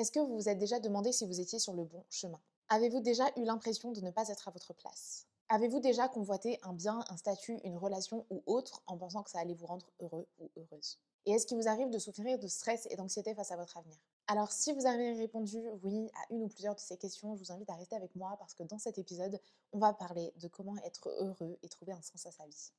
Est-ce que vous vous êtes déjà demandé si vous étiez sur le bon chemin? Avez-vous déjà eu l'impression de ne pas être à votre place? Avez-vous déjà convoité un bien, un statut, une relation ou autre en pensant que ça allait vous rendre heureux ou heureuse? Et est-ce qu'il vous arrive de souffrir de stress et d'anxiété face à votre avenir? Alors si vous avez répondu oui à une ou plusieurs de ces questions, je vous invite à rester avec moi parce que dans cet épisode, on va parler de comment être heureux et trouver un sens à sa vie.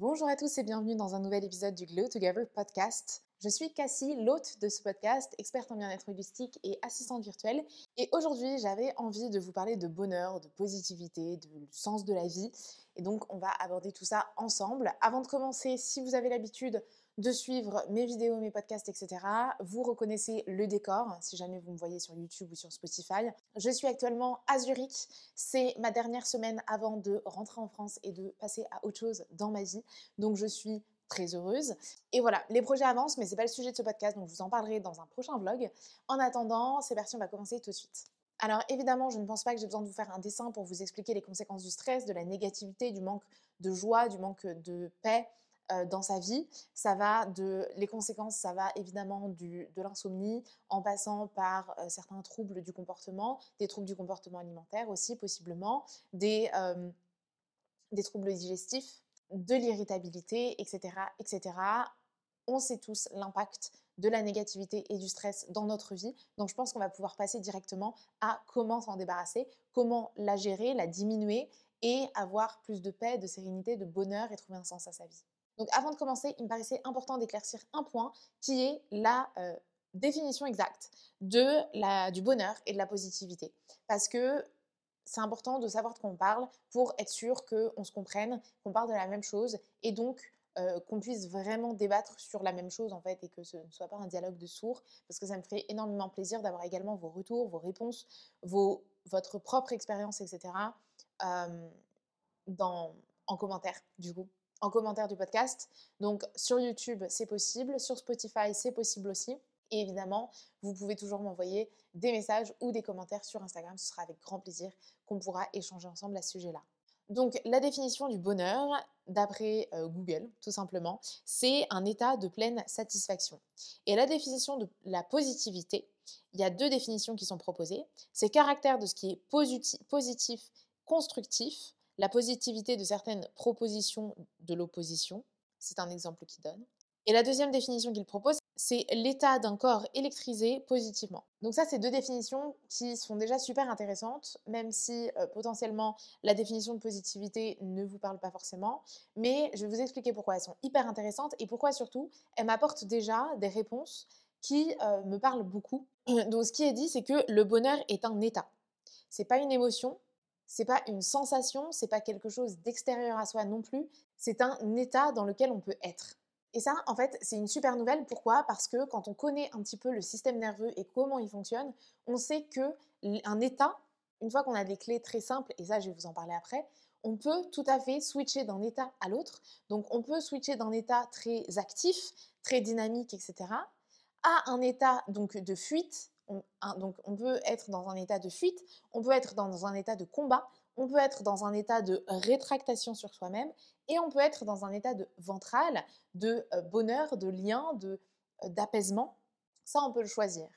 Bonjour à tous et bienvenue dans un nouvel épisode du Glow Together podcast. Je suis Cassie, l'hôte de ce podcast, experte en bien-être holistique et assistante virtuelle. Et aujourd'hui, j'avais envie de vous parler de bonheur, de positivité, de sens de la vie. Et donc, on va aborder tout ça ensemble. Avant de commencer, si vous avez l'habitude de suivre mes vidéos, mes podcasts, etc. Vous reconnaissez le décor si jamais vous me voyez sur YouTube ou sur Spotify. Je suis actuellement à Zurich. C'est ma dernière semaine avant de rentrer en France et de passer à autre chose dans ma vie. Donc je suis très heureuse. Et voilà, les projets avancent, mais c'est pas le sujet de ce podcast, donc je vous en parlerai dans un prochain vlog. En attendant, c'est parti, on va commencer tout de suite. Alors évidemment, je ne pense pas que j'ai besoin de vous faire un dessin pour vous expliquer les conséquences du stress, de la négativité, du manque de joie, du manque de paix, euh, dans sa vie. Ça va de les conséquences, ça va évidemment du, de l'insomnie, en passant par euh, certains troubles du comportement, des troubles du comportement alimentaire aussi possiblement, des, euh, des troubles digestifs, de l'irritabilité, etc., etc. On sait tous l'impact de la négativité et du stress dans notre vie. Donc je pense qu'on va pouvoir passer directement à comment s'en débarrasser, comment la gérer, la diminuer et avoir plus de paix, de sérénité, de bonheur et trouver un sens à sa vie. Donc avant de commencer, il me paraissait important d'éclaircir un point qui est la euh, définition exacte de du bonheur et de la positivité. Parce que c'est important de savoir de quoi on parle pour être sûr qu'on se comprenne, qu'on parle de la même chose et donc euh, qu'on puisse vraiment débattre sur la même chose en fait et que ce ne soit pas un dialogue de sourds parce que ça me ferait énormément plaisir d'avoir également vos retours, vos réponses, vos, votre propre expérience, etc. Euh, en commentaire du coup en commentaire du podcast. Donc sur YouTube, c'est possible. Sur Spotify, c'est possible aussi. Et évidemment, vous pouvez toujours m'envoyer des messages ou des commentaires sur Instagram. Ce sera avec grand plaisir qu'on pourra échanger ensemble à ce sujet-là. Donc la définition du bonheur, d'après euh, Google, tout simplement, c'est un état de pleine satisfaction. Et la définition de la positivité, il y a deux définitions qui sont proposées. C'est caractère de ce qui est positif, constructif, la positivité de certaines propositions de l'opposition. C'est un exemple qu'il donne. Et la deuxième définition qu'il propose, c'est l'état d'un corps électrisé positivement. Donc ça, c'est deux définitions qui sont déjà super intéressantes, même si euh, potentiellement la définition de positivité ne vous parle pas forcément. Mais je vais vous expliquer pourquoi elles sont hyper intéressantes et pourquoi surtout elles m'apportent déjà des réponses qui euh, me parlent beaucoup. Donc ce qui est dit, c'est que le bonheur est un état. C'est pas une émotion, c'est pas une sensation, c'est pas quelque chose d'extérieur à soi non plus, c'est un état dans lequel on peut être. Et ça, en fait, c'est une super nouvelle. Pourquoi? Parce que quand on connaît un petit peu le système nerveux et comment il fonctionne, on sait que un état, une fois qu'on a des clés très simples, et ça, je vais vous en parler après, on peut tout à fait switcher d'un état à l'autre. Donc, on peut switcher d'un état très actif, très dynamique, etc., à un état donc de fuite on, donc on peut être dans un état de fuite, on peut être dans un état de combat, on peut être dans un état de rétractation sur soi-même et on peut être dans un état de ventral, de euh, bonheur, de lien, de euh, d'apaisement. Ça, on peut le choisir.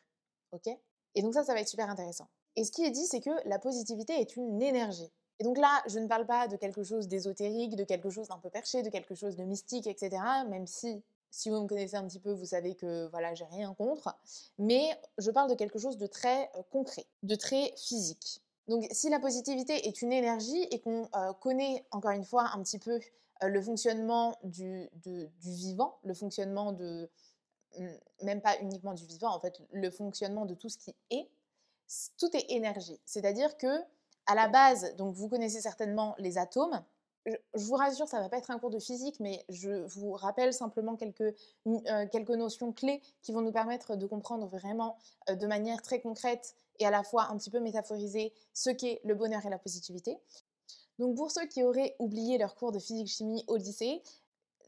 OK? Et donc ça, ça va être super intéressant. Et ce qui est dit, c'est que la positivité est une énergie. Et donc là, je ne parle pas de quelque chose d'ésotérique, de quelque chose d'un peu perché, de quelque chose de mystique, etc. Même si si vous me connaissez un petit peu, vous savez que voilà, j'ai rien contre. Mais je parle de quelque chose de très concret, de très physique. Donc, si la positivité est une énergie et qu'on connaît encore une fois un petit peu le fonctionnement du, du, vivant, le fonctionnement de mmh, même pas uniquement du vivant, en fait, le fonctionnement de tout ce qui est, tout est énergie. C'est-à-dire que à la base, donc vous connaissez certainement les atomes je, vous rassure, ça ne va pas être un cours de physique, mais je vous rappelle simplement quelques, euh, notions clés qui vont nous permettre de comprendre vraiment euh, de manière très concrète et à la fois un petit peu métaphorisée ce qu'est le bonheur et la positivité. Donc pour ceux qui auraient oublié leur cours de physique-chimie au lycée,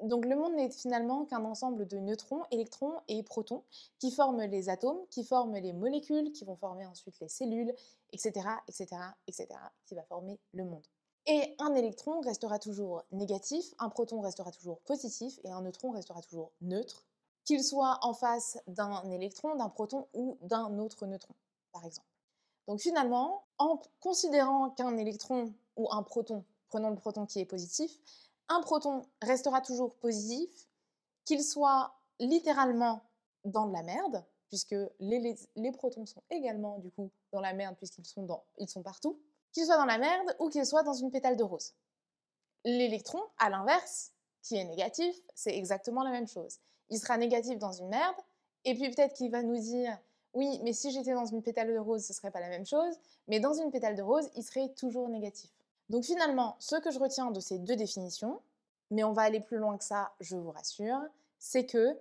Donc le monde n'est finalement qu'un ensemble de neutrons, électrons et protons qui forment les atomes, qui forment les molécules, qui vont former ensuite les cellules, etc., etc., etc., qui va former le monde. Et un électron restera toujours négatif, un proton restera toujours positif et un neutron restera toujours neutre, qu'il soit en face d'un électron, d'un proton ou d'un autre neutron, par exemple. Donc finalement, en considérant qu'un électron ou un proton, prenons le proton qui est positif, un proton restera toujours positif, qu'il soit littéralement dans de la merde, puisque les, protons sont également du coup dans la merde puisqu'ils sont, partout, qu'il soit dans la merde ou qu'il soit dans une pétale de rose. L'électron, à l'inverse, qui est négatif, c'est exactement la même chose. Il sera négatif dans une merde, et puis peut-être qu'il va nous dire oui, mais si j'étais dans une pétale de rose, ce serait pas la même chose, mais dans une pétale de rose, il serait toujours négatif. Donc finalement, ce que je retiens de ces deux définitions, mais on va aller plus loin que ça, je vous rassure, c'est que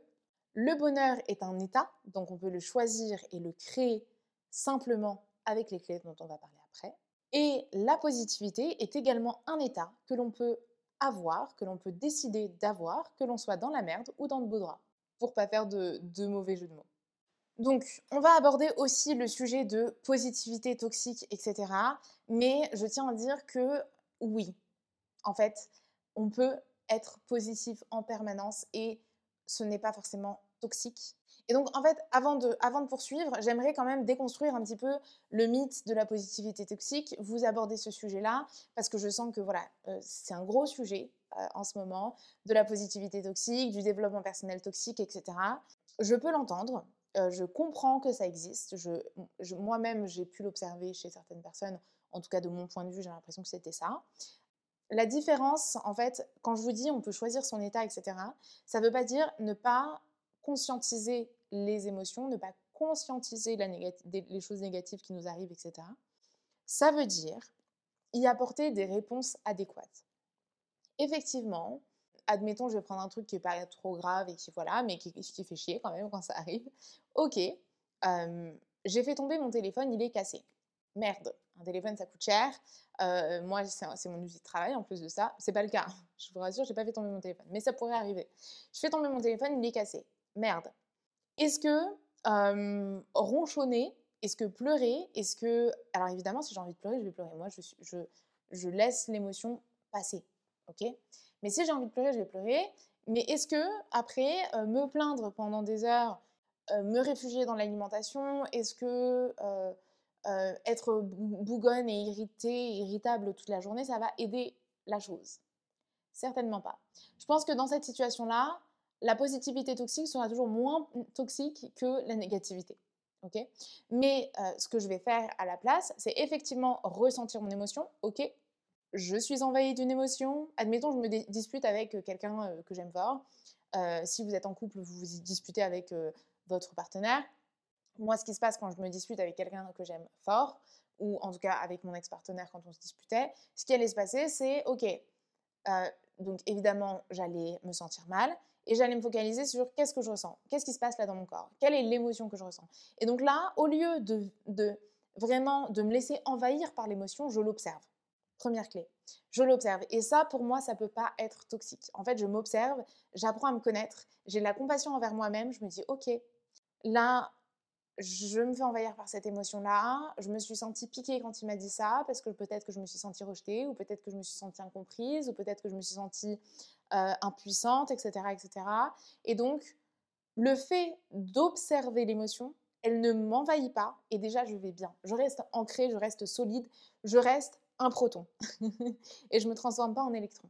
le bonheur est un état, donc on peut le choisir et le créer simplement avec les clés dont on va parler après. Et la positivité est également un état que l'on peut avoir, que l'on peut décider d'avoir, que l'on soit dans la merde ou dans le beau drap, pour pas faire de, de mauvais jeux de mots. Donc, on va aborder aussi le sujet de positivité toxique, etc. Mais je tiens à dire que oui, en fait, on peut être positif en permanence et ce n'est pas forcément toxique. Et donc, en fait, avant de, poursuivre, j'aimerais quand même déconstruire un petit peu le mythe de la positivité toxique, vous aborder ce sujet-là, parce que je sens que voilà, euh, c'est un gros sujet euh, en ce moment, de la positivité toxique, du développement personnel toxique, etc. Je peux l'entendre, je comprends que ça existe. Moi-même, j'ai pu l'observer chez certaines personnes. En tout cas, de mon point de vue, j'ai l'impression que c'était ça. La différence, en fait, quand je vous dis on peut choisir son état, etc., ça ne veut pas dire ne pas conscientiser les émotions, ne pas conscientiser les choses négatives qui nous arrivent, etc. Ça veut dire y apporter des réponses adéquates. Effectivement, admettons, je vais prendre un truc qui n'est pas trop grave et qui, voilà, mais qui, qui, fait chier quand même quand ça arrive. Ok, j'ai fait tomber mon téléphone, il est cassé. Merde, un téléphone ça coûte cher. moi, c'est mon outil de travail en plus de ça. C'est pas le cas, je vous rassure, j'ai pas fait tomber mon téléphone, mais ça pourrait arriver. Je fais tomber mon téléphone, il est cassé. Merde. Est-ce que ronchonner, est-ce que pleurer, est-ce que. Alors évidemment, si j'ai envie de pleurer, je vais pleurer. Moi, je, laisse l'émotion passer. Ok? Mais si j'ai envie de pleurer, je vais pleurer. Mais est-ce que après euh, me plaindre pendant des heures, euh, me réfugier dans l'alimentation, est-ce que euh, être bougonne et irritée, irritable toute la journée, ça va aider la chose? Certainement pas. Je pense que dans cette situation-là, la positivité toxique sera toujours moins toxique que la négativité. ok? Mais ce que je vais faire à la place, c'est effectivement ressentir mon émotion. Ok, je suis envahie d'une émotion. Admettons, je me dispute avec euh, quelqu'un euh, que j'aime fort. Euh, si vous êtes en couple, vous vous disputez avec votre partenaire. Moi, ce qui se passe quand je me dispute avec quelqu'un que j'aime fort, ou en tout cas avec mon ex-partenaire quand on se disputait, ce qui allait se passer, c'est OK. donc évidemment, j'allais me sentir mal et j'allais me focaliser sur qu'est-ce que je ressens, qu'est-ce qui se passe là dans mon corps, quelle est l'émotion que je ressens. Et donc là, au lieu de, de vraiment de me laisser envahir par l'émotion, je l'observe. Première clé. Je l'observe. Et ça, pour moi, ça ne peut pas être toxique. En fait, je m'observe, j'apprends à me connaître, j'ai de la compassion envers moi-même. Je me dis, OK, là, je me fais envahir par cette émotion-là. Je me suis sentie piquée quand il m'a dit ça, parce que peut-être que je me suis sentie rejetée, ou peut-être que je me suis sentie incomprise, ou peut-être que je me suis sentie euh, impuissante, etc., etc. Et donc, le fait d'observer l'émotion, elle ne m'envahit pas, et déjà, je vais bien. Je reste ancrée, je reste solide, je reste un proton et je ne me transforme pas en électron.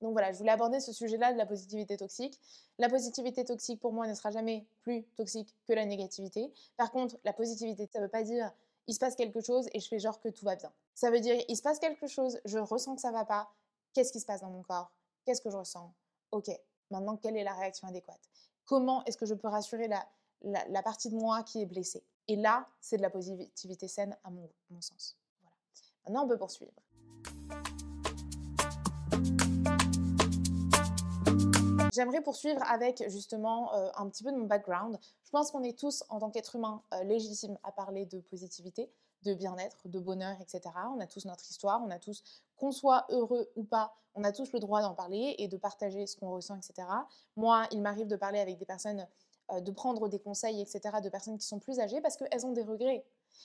Donc voilà, je voulais aborder ce sujet-là de la positivité toxique. La positivité toxique, pour moi, ne sera jamais plus toxique que la négativité. Par contre, la positivité, ça ne veut pas dire il se passe quelque chose et je fais genre que tout va bien. Ça veut dire il se passe quelque chose, je ressens que ça va pas. Qu'est-ce qui se passe dans mon corps? Qu'est-ce que je ressens? Ok, maintenant, quelle est la réaction adéquate? Comment est-ce que je peux rassurer la, la, partie de moi qui est blessée? Et là, c'est de la positivité saine à mon sens. Maintenant, on peut poursuivre. J'aimerais poursuivre avec justement un petit peu de mon background. Je pense qu'on est tous, en tant qu'être humain, légitimes à parler de positivité, de bien-être, de bonheur, etc. On a tous notre histoire, on a tous, qu'on soit heureux ou pas, on a tous le droit d'en parler et de partager ce qu'on ressent, etc. Moi, il m'arrive de parler avec des personnes, de prendre des conseils, etc., de personnes qui sont plus âgées parce qu'elles ont des regrets.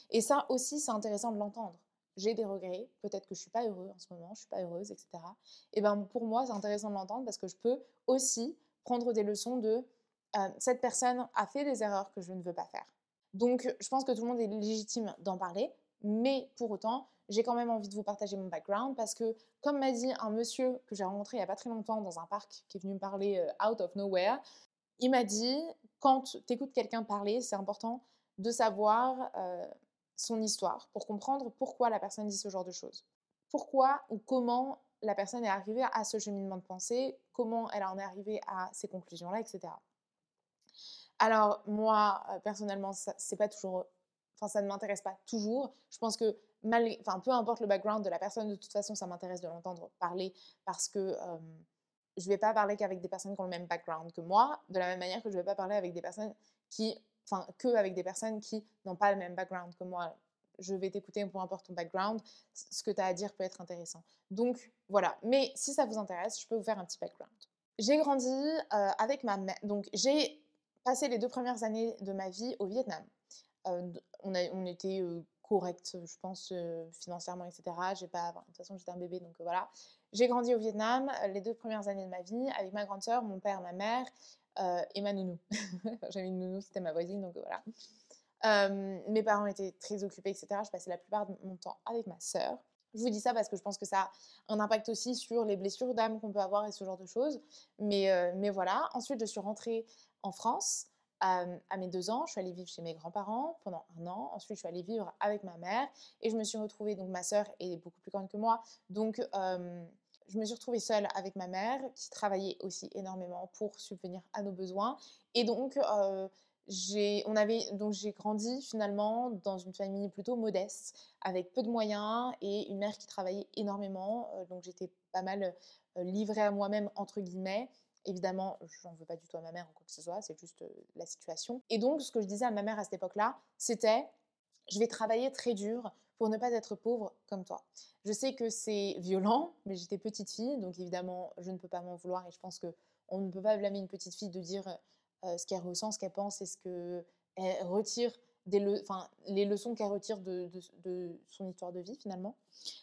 Et ça aussi, c'est intéressant de l'entendre j'ai des regrets, peut-être que je suis pas heureux en ce moment, je suis pas heureuse, etc. Et ben pour moi, c'est intéressant de l'entendre parce que je peux aussi prendre des leçons de cette personne a fait des erreurs que je ne veux pas faire. Donc, je pense que tout le monde est légitime d'en parler, mais pour autant, j'ai quand même envie de vous partager mon background parce que, comme m'a dit un monsieur que j'ai rencontré il n'y a pas très longtemps dans un parc qui est venu me parler out of nowhere, il m'a dit quand tu écoutes quelqu'un parler, c'est important de savoir son histoire pour comprendre pourquoi la personne dit ce genre de choses. Pourquoi ou comment la personne est arrivée à ce cheminement de pensée, comment elle en est arrivée à ces conclusions-là, etc. Alors moi, euh, personnellement, c'est pas toujours, enfin ça ne m'intéresse pas toujours. Je pense que enfin peu importe le background de la personne, de toute façon, ça m'intéresse de l'entendre parler parce que euh, je vais pas parler qu'avec des personnes qui ont le même background que moi, de la même manière que je vais pas parler avec des personnes qui enfin, que avec des personnes qui n'ont pas le même background que moi. Je vais t'écouter, peu importe ton background, ce que tu as à dire peut être intéressant. Donc voilà, mais si ça vous intéresse, je peux vous faire un petit background. J'ai grandi avec ma mère, donc j'ai passé les deux premières années de ma vie au Vietnam. Euh, on, était euh, correct, je pense, financièrement, etc. J'ai pas, de toute façon, j'étais un bébé, donc voilà. J'ai grandi au Vietnam les deux premières années de ma vie avec ma grande sœur, mon père, ma mère euh, et ma nounou. J'avais une nounou, c'était ma voisine, donc voilà. Euh, mes parents étaient très occupés, etc. Je passais la plupart de mon temps avec ma sœur. Je vous dis ça parce que je pense que ça a un impact aussi sur les blessures d'âme qu'on peut avoir et ce genre de choses. Euh, mais voilà. Ensuite, je suis rentrée en France à, mes deux ans. Je suis allée vivre chez mes grands-parents pendant un an. Ensuite, je suis allée vivre avec ma mère et je me suis retrouvée. Donc, ma sœur est beaucoup plus grande que moi. Donc, je me suis retrouvée seule avec ma mère qui travaillait aussi énormément pour subvenir à nos besoins. Et donc, euh, j'ai, on avait, donc j'ai grandi finalement dans une famille plutôt modeste, avec peu de moyens et une mère qui travaillait énormément. Euh, donc j'étais pas mal euh, livrée à moi-même, entre guillemets. Évidemment, j'en veux pas du tout à ma mère ou quoi que ce soit, c'est juste la situation. Et donc, ce que je disais à ma mère à cette époque-là, c'était je vais travailler très dur pour ne pas être pauvre comme toi. Je sais que c'est violent, mais j'étais petite fille, donc évidemment, je ne peux pas m'en vouloir et je pense que on ne peut pas blâmer une petite fille de dire ce qu'elle ressent, ce qu'elle pense et ce qu'elle retire des les leçons qu'elle retire de, son histoire de vie finalement.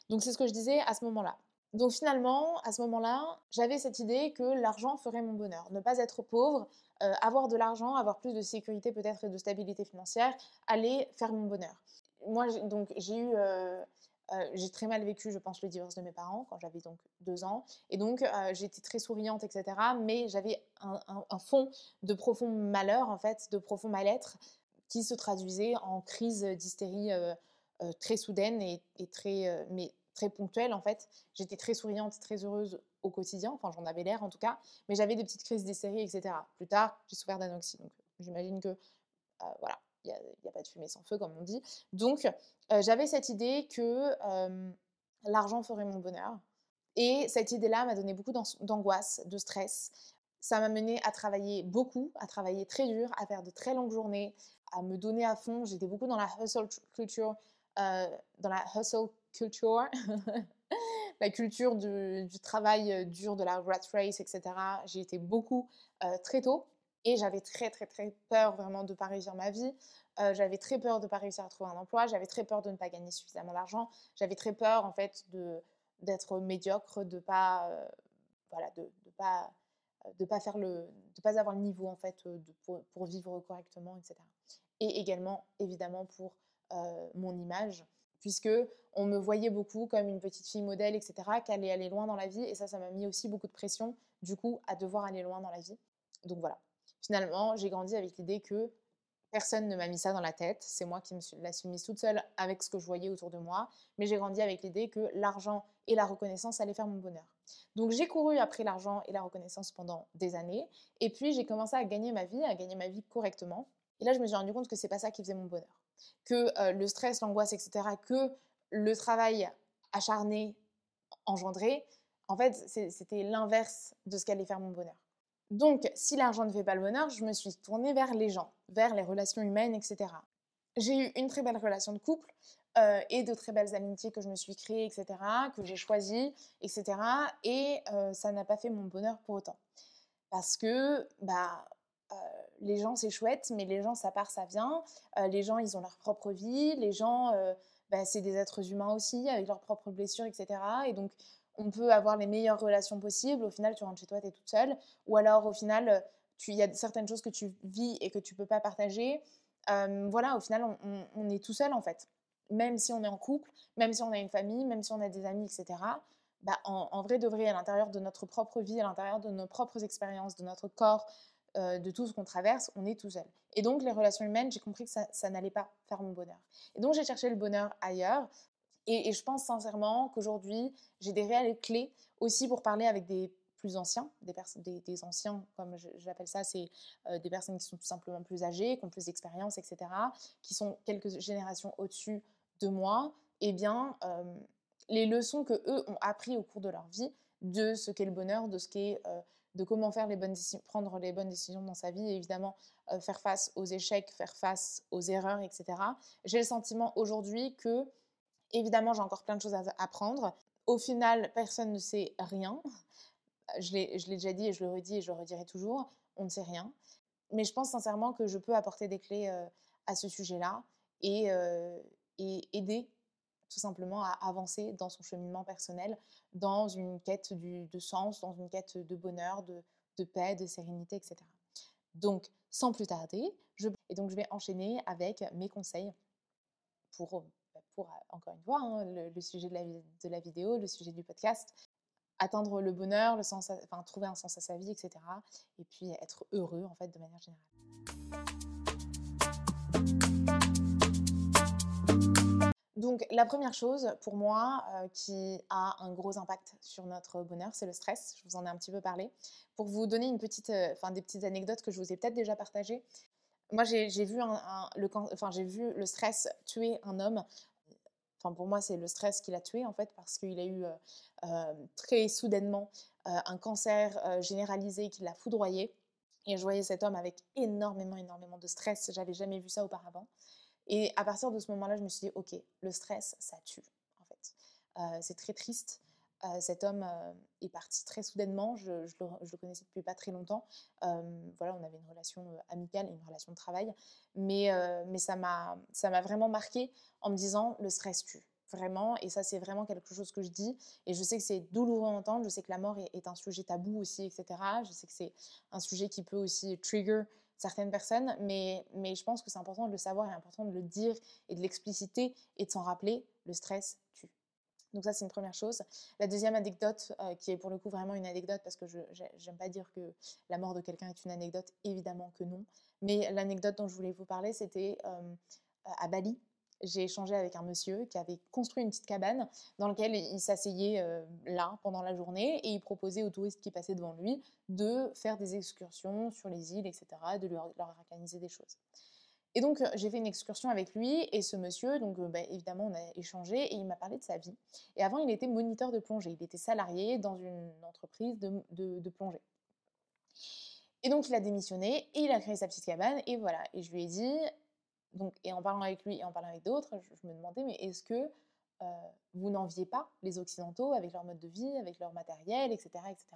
Donc c'est ce que je disais à ce moment-là. Donc finalement, à ce moment-là, j'avais cette idée que l'argent ferait mon bonheur. Ne pas être pauvre, euh, avoir de l'argent, avoir plus de sécurité peut-être et de stabilité financière, allait faire mon bonheur moi, donc, j'ai eu. Euh, euh, j'ai très mal vécu, je pense, le divorce de mes parents quand j'avais donc deux ans. Et donc, j'étais très souriante, etc. Mais j'avais un, fond de profond malheur, en fait, de profond mal-être, qui se traduisait en crise d'hystérie très soudaine et, très, mais très ponctuelle, en fait. J'étais très souriante, très heureuse au quotidien. Enfin, j'en avais l'air, en tout cas. Mais j'avais des petites crises d'hystérie, etc. Plus tard, j'ai souffert d'anoxie. Donc, j'imagine que, voilà, il n'y a, pas de fumée sans feu, comme on dit. Donc, euh, j'avais cette idée que l'argent ferait mon bonheur. Et cette idée-là m'a donné beaucoup d'angoisse, de stress. Ça m'a mené à travailler beaucoup, à travailler très dur, à faire de très longues journées, à me donner à fond. J'étais beaucoup dans la hustle culture, euh, dans la hustle culture, la culture du, travail dur, de la rat race, etc. J'ai été beaucoup très tôt. Et j'avais très, très, très peur vraiment de ne pas réussir ma vie. J'avais très peur de ne pas réussir à trouver un emploi. J'avais très peur de ne pas gagner suffisamment d'argent. J'avais très peur, en fait, d'être médiocre, de pas, voilà, de, de pas, de pas faire le, de pas avoir le niveau, en fait, de, pour, vivre correctement, etc. Et également, évidemment, pour mon image, puisque on me voyait beaucoup comme une petite fille modèle, etc., qui allait aller loin dans la vie. Et ça, ça m'a mis aussi beaucoup de pression, du coup, à devoir aller loin dans la vie. Donc voilà finalement, j'ai grandi avec l'idée que personne ne m'a mis ça dans la tête. C'est moi qui me la suis mise toute seule avec ce que je voyais autour de moi. Mais j'ai grandi avec l'idée que l'argent et la reconnaissance allaient faire mon bonheur. Donc j'ai couru après l'argent et la reconnaissance pendant des années. Et puis j'ai commencé à gagner ma vie, à gagner ma vie correctement. Et là, je me suis rendu compte que c'est pas ça qui faisait mon bonheur. Que le stress, l'angoisse, etc., que le travail acharné engendré, en fait, c'était l'inverse de ce qu'allait faire mon bonheur. Donc, si l'argent ne fait pas le bonheur, je me suis tournée vers les gens, vers les relations humaines, etc. J'ai eu une très belle relation de couple et de très belles amitiés que je me suis créées, etc., que j'ai choisies, etc. Et ça n'a pas fait mon bonheur pour autant. Parce que, bah, les gens, c'est chouette, mais les gens, ça part, ça vient. les gens, ils ont leur propre vie. Les gens, bah, c'est des êtres humains aussi, avec leurs propres blessures, etc. Et donc, on peut avoir les meilleures relations possibles. Au final, tu rentres chez toi, tu es toute seule. Ou alors, au final, il y a certaines choses que tu vis et que tu peux pas partager. voilà, au final, on, est tout seul, en fait. Même si on est en couple, même si on a une famille, même si on a des amis, etc. Bah, en, vrai de vrai, à l'intérieur de notre propre vie, à l'intérieur de nos propres expériences, de notre corps, de tout ce qu'on traverse, on est tout seul. Et donc, les relations humaines, j'ai compris que ça, n'allait pas faire mon bonheur. Et donc, j'ai cherché le bonheur ailleurs. Et, je pense sincèrement qu'aujourd'hui, j'ai des réelles clés aussi pour parler avec des plus anciens, des, anciens, comme j'appelle ça, c'est euh, des personnes qui sont tout simplement plus âgées, qui ont plus d'expérience, etc., qui sont quelques générations au-dessus de moi, eh bien, euh, les leçons que eux ont appris au cours de leur vie de ce qu'est le bonheur, de ce qu'est euh, de comment faire les bonnes prendre les bonnes décisions dans sa vie et évidemment faire face aux échecs, faire face aux erreurs, etc. J'ai le sentiment aujourd'hui que Évidemment, j'ai encore plein de choses à apprendre. Au final, personne ne sait rien. Je l'ai déjà dit et je le redis et je le redirai toujours. On ne sait rien. Mais je pense sincèrement que je peux apporter des clés euh, à ce sujet-là et, euh, et, aider tout simplement à avancer dans son cheminement personnel, dans une quête de sens, dans une quête de bonheur, de, de paix, de sérénité, etc. Donc, sans plus tarder, je, et donc je vais enchaîner avec mes conseils pour pour, encore une fois, hein, le, sujet de la, de la vidéo, le sujet du podcast, atteindre le bonheur, le sens enfin, trouver un sens à sa vie, etc. Et puis être heureux, en fait, de manière générale. Donc la première chose pour moi qui a un gros impact sur notre bonheur, c'est le stress. Je vous en ai un petit peu parlé. Pour vous donner une petite, enfin des petites anecdotes que je vous ai peut-être déjà partagées. Moi j'ai vu, le, stress tuer un homme Enfin, pour moi, c'est le stress qui l'a tué, en fait, parce qu'il a eu euh, euh, très soudainement euh, un cancer généralisé qui l'a foudroyé. Et je voyais cet homme avec énormément, énormément de stress. J'avais jamais vu ça auparavant. Et à partir de ce moment-là, je me suis dit, OK, le stress, ça tue, en fait. c'est très triste. cet homme est parti très soudainement. Je, le, connaissais depuis pas très longtemps. voilà, on avait une relation amicale et une relation de travail. Mais, mais ça m'a vraiment marqué en me disant le stress tue. Vraiment, et ça c'est vraiment quelque chose que je dis, et je sais que c'est douloureux à entendre, je sais que la mort est, un sujet tabou aussi, etc. Je sais que c'est un sujet qui peut aussi trigger certaines personnes, mais, mais je pense que c'est important de le savoir et important de le dire et de l'expliciter et de s'en rappeler, le stress tue. Donc ça, c'est une première chose. La deuxième anecdote, euh, qui est pour le coup vraiment une anecdote, parce que je n'aime pas dire que la mort de quelqu'un est une anecdote, évidemment que non. Mais l'anecdote dont je voulais vous parler, c'était euh, à Bali j'ai échangé avec un monsieur qui avait construit une petite cabane dans laquelle il s'asseyait euh, là pendant la journée et il proposait aux touristes qui passaient devant lui de faire des excursions sur les îles, etc., de leur, organiser des choses. Et donc euh, j'ai fait une excursion avec lui et ce monsieur, donc euh, bah, évidemment on a échangé et il m'a parlé de sa vie. Et avant il était moniteur de plongée, il était salarié dans une entreprise de, de plongée. Et donc il a démissionné et il a créé sa petite cabane et voilà. Et je lui ai dit, et en parlant avec lui et en parlant avec d'autres, je, me demandais, mais est-ce que euh, vous n'enviez pas les Occidentaux avec leur mode de vie, avec leur matériel, etc. etc.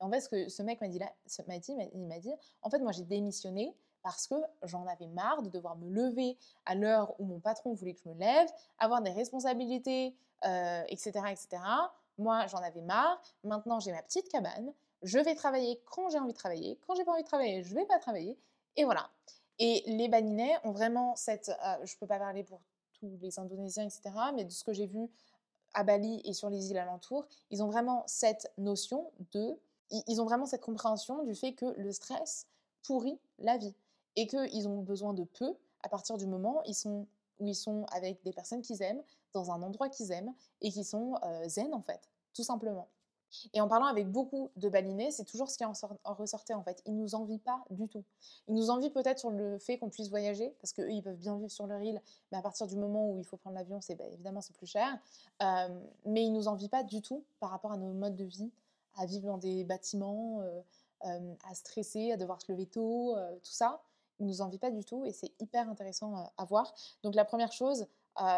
Et en fait, ce que ce mec m'a dit, dit, il m'a dit, en fait, moi j'ai démissionné parce que j'en avais marre de devoir me lever à l'heure où mon patron voulait que je me lève, avoir des responsabilités, etc., euh, etc. Moi, j'en avais marre. Maintenant, j'ai ma petite cabane. Je vais travailler quand j'ai envie de travailler. Quand j'ai pas envie de travailler, je vais pas travailler. Et voilà. Et les Balinais ont vraiment cette, euh, je ne peux pas parler pour tous les Indonésiens, etc., mais de ce que j'ai vu à Bali et sur les îles alentours, ils ont vraiment cette notion de, ils ont vraiment cette compréhension du fait que le stress pourrit la vie et qu'ils ont besoin de peu à partir du moment où ils sont, où ils sont avec des personnes qu'ils aiment, dans un endroit qu'ils aiment et qui sont euh, zen en fait, tout simplement. Et en parlant avec beaucoup de balinais, c'est toujours ce qui en, ressortait en fait. Ils nous envient pas du tout. Ils nous envient peut-être sur le fait qu'on puisse voyager, parce qu'eux, ils peuvent bien vivre sur leur île, mais à partir du moment où il faut prendre l'avion, c'est bah, évidemment c'est plus cher. mais ils nous envient pas du tout par rapport à nos modes de vie, à vivre dans des bâtiments, à stresser, à devoir se lever tôt, tout ça. Il nous envie pas du tout et c'est hyper intéressant à voir. Donc la première chose,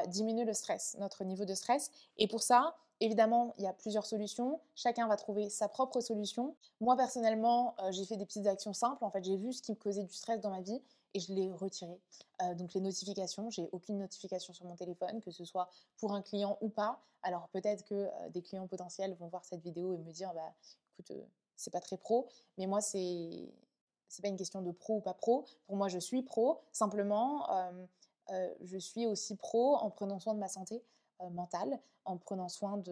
diminuer le stress, notre niveau de stress. Et pour ça, Évidemment, il y a plusieurs solutions. Chacun va trouver sa propre solution. Moi, personnellement, j'ai fait des petites actions simples. En fait, j'ai vu ce qui me causait du stress dans ma vie et je l'ai retiré. donc, les notifications, j'ai aucune notification sur mon téléphone, que ce soit pour un client ou pas. Alors, peut-être que des clients potentiels vont voir cette vidéo et me dire, bah, écoute, c'est pas très pro. Mais moi, c'est c'est pas une question de pro ou pas pro. Pour moi, je suis pro. Simplement, je suis aussi pro en prenant soin de ma santé. Euh, mentale, en prenant soin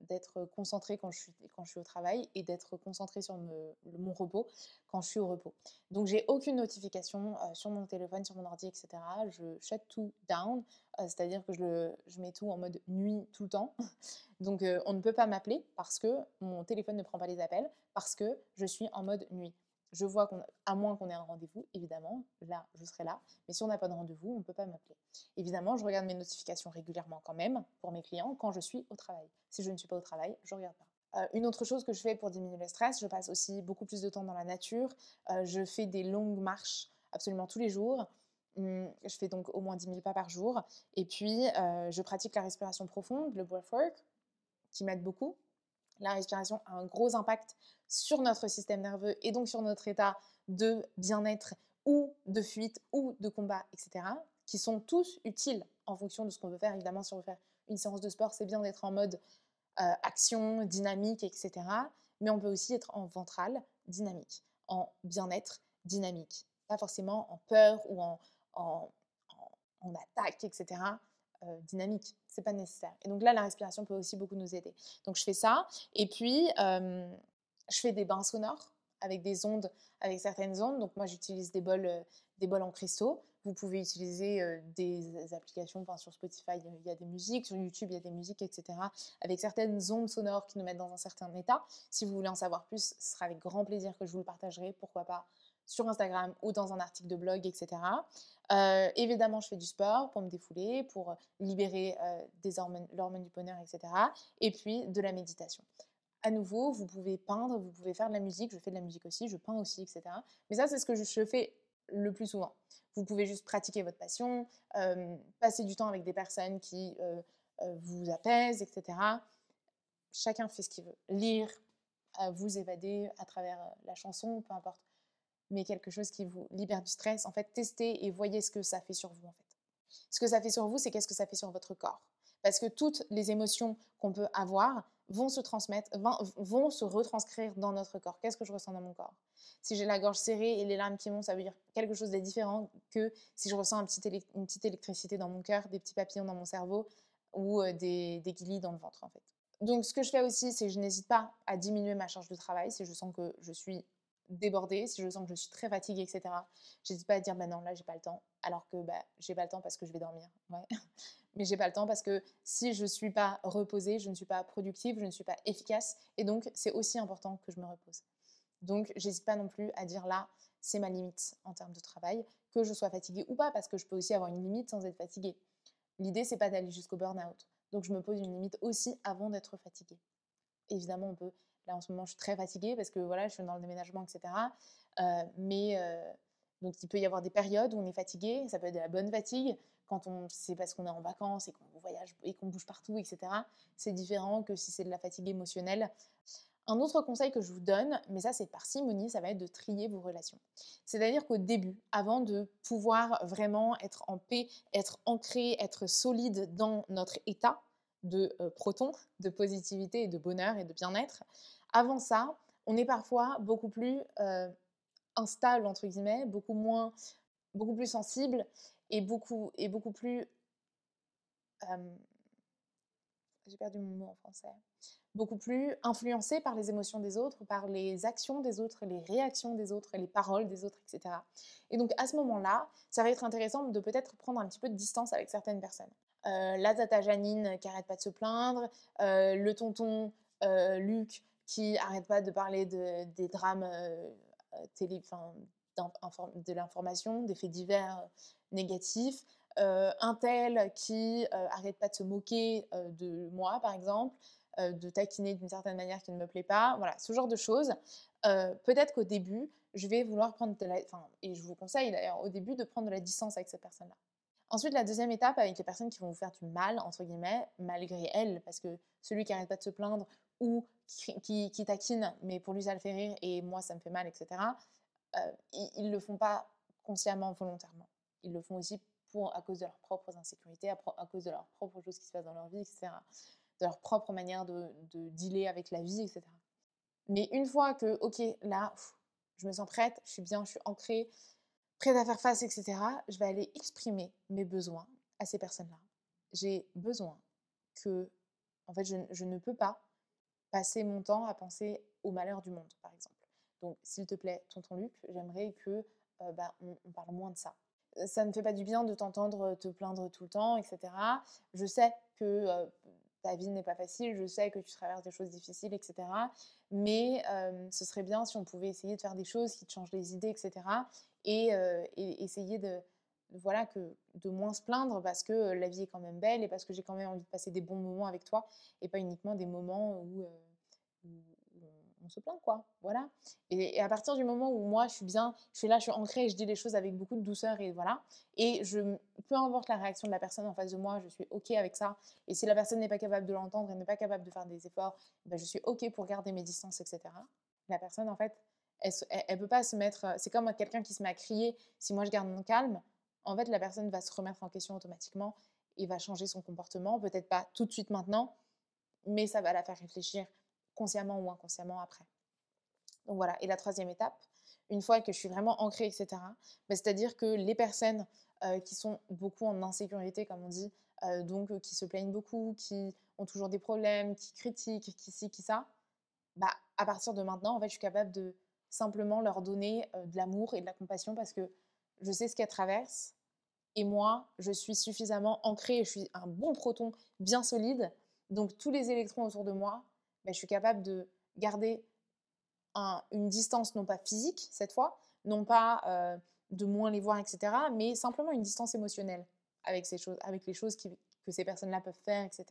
d'être concentré quand je suis au travail et d'être concentré sur mon repos quand je suis au repos. Donc j'ai aucune notification euh, sur mon téléphone, sur mon ordi, etc. Je shut tout down, euh, c'est-à-dire que je mets tout en mode nuit tout le temps. Donc on ne peut pas m'appeler parce que mon téléphone ne prend pas les appels parce que je suis en mode nuit je vois qu'on, à moins qu'on ait un rendez-vous, évidemment, là, je serai là. Mais si on n'a pas de rendez-vous, on ne peut pas m'appeler. Évidemment, je regarde mes notifications régulièrement quand même pour mes clients quand je suis au travail. Si je ne suis pas au travail, je regarde pas. Euh, une autre chose que je fais pour diminuer le stress, je passe aussi beaucoup plus de temps dans la nature. Euh, je fais des longues marches absolument tous les jours. Hum, je fais donc au moins 10 000 pas par jour. Et puis, euh, je pratique la respiration profonde, le breathwork, qui m'aide beaucoup. La respiration a un gros impact sur notre système nerveux et donc sur notre état de bien-être ou de fuite ou de combat, etc., qui sont tous utiles en fonction de ce qu'on veut faire. Évidemment, si on veut faire une séance de sport, c'est bien d'être en mode euh, action, dynamique, etc. Mais on peut aussi être en ventral, dynamique, en bien-être, dynamique. Pas forcément en peur ou en, attaque, etc. Euh, dynamique. C'est pas nécessaire. Et donc là, la respiration peut aussi beaucoup nous aider. Donc je fais ça. Et puis, je fais des bains sonores avec des ondes, avec certaines ondes. Donc moi, j'utilise des bols, euh, des bols en cristaux. Vous pouvez utiliser euh, des applications, enfin sur Spotify, il y a des musiques, sur YouTube, il y a des musiques, etc. Avec certaines ondes sonores qui nous mettent dans un certain état. Si vous voulez en savoir plus, ce sera avec grand plaisir que je vous le partagerai. Pourquoi pas sur Instagram ou dans un article de blog, etc. Euh, évidemment, je fais du sport pour me défouler, pour libérer hormones, l'hormone du bonheur, etc. Et puis de la méditation à nouveau, vous pouvez peindre, vous pouvez faire de la musique, je fais de la musique aussi, je peins aussi, etc. Mais ça, c'est ce que je fais le plus souvent. Vous pouvez juste pratiquer votre passion, euh, passer du temps avec des personnes qui euh, euh, vous apaisent, etc. Chacun fait ce qu'il veut. Lire, vous évader à travers la chanson, peu importe. Mais quelque chose qui vous libère du stress. En fait, testez et voyez ce que ça fait sur vous. En fait. Ce que ça fait sur vous, c'est qu'est-ce que ça fait sur votre corps. Parce que toutes les émotions qu'on peut avoir, vont se transmettre, vont se retranscrire dans notre corps. Qu'est-ce que je ressens dans mon corps? Si j'ai la gorge serrée et les larmes qui montent, ça veut dire quelque chose de différent que si je ressens une petite électricité dans mon cœur, des petits papillons dans mon cerveau ou euh, des, des guilis dans le ventre en fait. Donc ce que je fais aussi, c'est que je n'hésite pas à diminuer ma charge de travail si je sens que je suis débordée, si je sens que je suis très fatiguée, etc. J'hésite pas à dire, bah non, là, j'ai pas le temps. Alors que bah, j'ai pas le temps parce que je vais dormir. Ouais. Mais j'ai pas le temps parce que si je suis pas reposée, je ne suis pas productive, je ne suis pas efficace. Et donc, c'est aussi important que je me repose. Donc, j'hésite pas non plus à dire là, c'est ma limite en termes de travail, que je sois fatiguée ou pas, parce que je peux aussi avoir une limite sans être fatiguée. L'idée, c'est pas d'aller jusqu'au burn-out. Donc, je me pose une limite aussi avant d'être fatiguée. Évidemment, on peut Là, en ce moment, je suis très fatiguée parce que voilà, je suis dans le déménagement, etc. Euh, mais euh, donc, il peut y avoir des périodes où on est fatigué. Ça peut être de la bonne fatigue quand on, c'est parce qu'on est en vacances et qu'on voyage et qu'on bouge partout, etc. C'est différent que si c'est de la fatigue émotionnelle. Un autre conseil que je vous donne, mais ça c'est parcimonie, ça va être de trier vos relations. C'est-à-dire qu'au début, avant de pouvoir vraiment être en paix, être ancré, être solide dans notre état de euh, proton, de positivité et de bonheur et de bien-être, avant ça, on est parfois beaucoup plus euh, instable, entre guillemets, beaucoup moins, beaucoup plus sensible et beaucoup, et beaucoup plus... j'ai perdu mon mot en français. Beaucoup plus influencé par les émotions des autres, par les actions des autres, les réactions des autres, les paroles des autres, etc. Et donc à ce moment-là, ça va être intéressant de peut-être prendre un petit peu de distance avec certaines personnes. Euh, la tata Janine qui arrête pas de se plaindre, euh, le tonton Luc qui arrête pas de parler de, des drames euh, euh, télé, de l'information, des faits divers euh, négatifs. un tel qui arrête pas de se moquer de moi, par exemple, de taquiner d'une certaine manière qui ne me plaît pas. Voilà, ce genre de choses. peut-être qu'au début, je vais vouloir prendre et je vous conseille d'ailleurs au début de prendre de la distance avec cette personne-là. Ensuite, la deuxième étape avec les personnes qui vont vous faire du mal, entre guillemets, malgré elles, parce que celui qui arrête pas de se plaindre ou qui, qui, taquine, mais pour lui ça le fait rire et moi ça me fait mal, etc., euh, ils ne le font pas consciemment, volontairement. Ils le font aussi pour, à cause de leurs propres insécurités, à, à cause de leurs propres choses qui se passent dans leur vie, etc., de leur propre manière de, de dealer avec la vie, etc. Mais une fois que, ok, là, je me sens prête, je suis bien, je suis ancrée, prête à faire face, etc., je vais aller exprimer mes besoins à ces personnes-là. J'ai besoin que, en fait, je, ne peux pas passer mon temps à penser au malheur du monde, par exemple. Donc, s'il te plaît, tonton Luc, j'aimerais que euh, bah, on, parle moins de ça. Ça ne fait pas du bien de t'entendre te plaindre tout le temps, etc. Je sais que euh, ta vie n'est pas facile, je sais que tu traverses des choses difficiles, etc. Mais ce serait bien si on pouvait essayer de faire des choses qui te changent les idées, etc. Et, essayer de, voilà, que, de moins se plaindre parce que la vie est quand même belle et parce que j'ai quand même envie de passer des bons moments avec toi et pas uniquement des moments où, on se plaint, quoi. Voilà. Et, à partir du moment où moi, je suis bien, je suis là, je suis ancrée et je dis les choses avec beaucoup de douceur et voilà. Et je, peu importe la réaction de la personne en face de moi, je suis OK avec ça. Et si la personne n'est pas capable de l'entendre n'est pas capable de faire des efforts, ben je suis OK pour garder mes distances, etc. La personne, en fait, elle, elle, peut pas se mettre. C'est comme quelqu'un qui se met à crier. Si moi, je garde mon calme, en fait, la personne va se remettre en question automatiquement et va changer son comportement. Peut-être pas tout de suite maintenant, mais ça va la faire réfléchir consciemment ou inconsciemment après. Donc voilà, et la troisième étape, une fois que je suis vraiment ancrée, etc., bah, c'est-à-dire que les personnes qui sont beaucoup en insécurité, comme on dit, donc qui se plaignent beaucoup, qui ont toujours des problèmes, qui critiquent, qui ci, qui ça, bah, à partir de maintenant, en fait, je suis capable de simplement leur donner de l'amour et de la compassion parce que je sais ce qu'elles traversent et moi, je suis suffisamment ancrée, je suis un bon proton bien solide, donc tous les électrons autour de moi, bah, je suis capable de garder une distance non pas physique cette fois, non pas euh, de moins les voir, etc., mais simplement une distance émotionnelle avec, ces choses, avec les choses que ces personnes-là peuvent faire, etc.